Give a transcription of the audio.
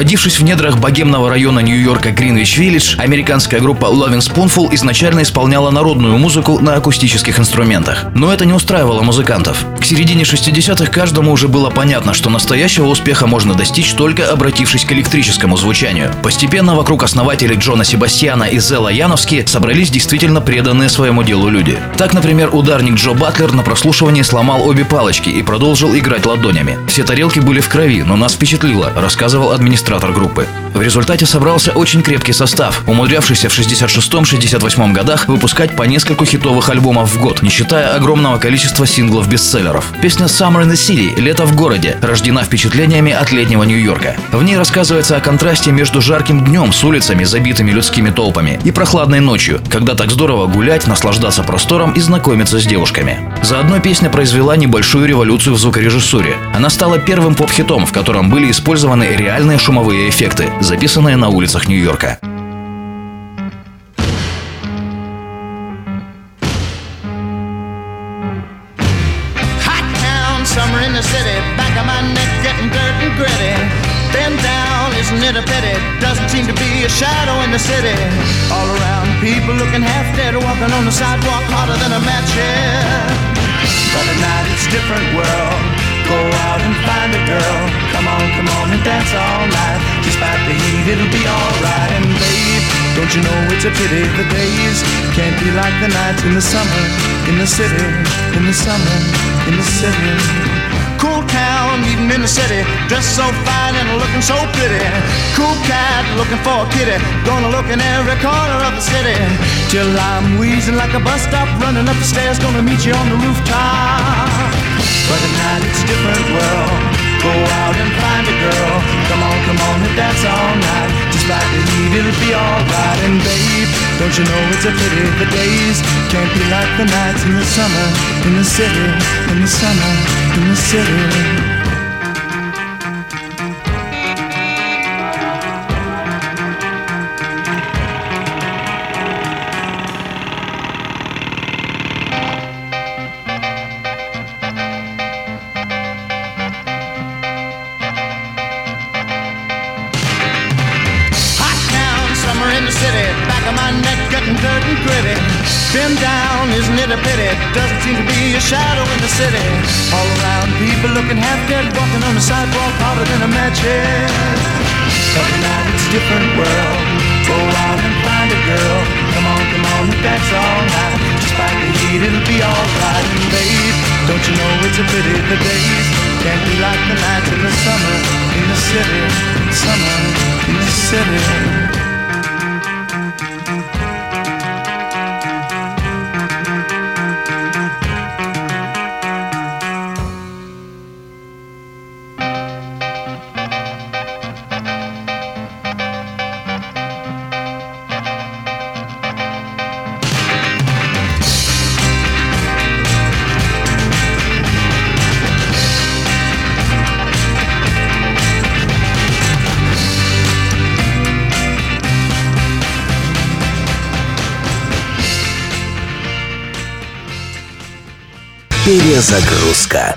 Родившись в недрах богемного района Нью-Йорка Гринвич-Виллидж, американская группа Loving Spoonful изначально исполняла народную музыку на акустических инструментах. Но это не устраивало музыкантов. К середине 60-х каждому уже было понятно, что настоящего успеха можно достичь только обратившись к электрическому звучанию. Постепенно вокруг основателей Джона Себастьяна и Зела Яновски собрались действительно преданные своему делу люди. Так, например, ударник Джо Батлер на прослушивании сломал обе палочки и продолжил играть ладонями. Все тарелки были в крови, но нас впечатлило, рассказывал администратор администратор группы. В результате собрался очень крепкий состав, умудрявшийся в 66-68 годах выпускать по нескольку хитовых альбомов в год, не считая огромного количества синглов-бестселлеров. Песня «Summer in the City» «Лето в городе» рождена впечатлениями от летнего Нью-Йорка. В ней рассказывается о контрасте между жарким днем с улицами, забитыми людскими толпами, и прохладной ночью, когда так здорово гулять, наслаждаться простором и знакомиться с девушками. Заодно песня произвела небольшую революцию в звукорежиссуре. Она стала первым поп-хитом, в котором были использованы реальные шумовые шумовые эффекты, записанные на улицах Нью-Йорка. summer in the city, back of my neck getting dirt and gritty. Bend down, isn't it a pity? Doesn't seem to be a shadow in the city. All around, people looking half dead, walking on the sidewalk harder than a match here. It'll be alright. And babe, don't you know it's a pity the days can't be like the nights in the summer, in the city, in the summer, in the city. Cool town, even in the city, dressed so fine and looking so pretty. Cool cat, looking for a kitty, gonna look in every corner of the city. Till I'm wheezing like a bus stop, running up the stairs, gonna meet you on the rooftop. But at night it's a different world. Go out and find a girl. Come on, come on it'll be alright. And babe, don't you know it's a pity the days can't be like the nights in the summer, in the city, in the summer, in the city. City. Back of my neck getting dirt and gritty. Been down, isn't it a pity? Doesn't seem to be a shadow in the city. All around, people looking half dead, walking on the sidewalk harder than a match head. Every night it's a different world. Go out and find a girl. Come on, come on, dance all night. Despite the heat, it'll be alright. And babe, don't you know it's a pity the days can't be like the nights in the summer in the city. Summer in the city. Перезагрузка.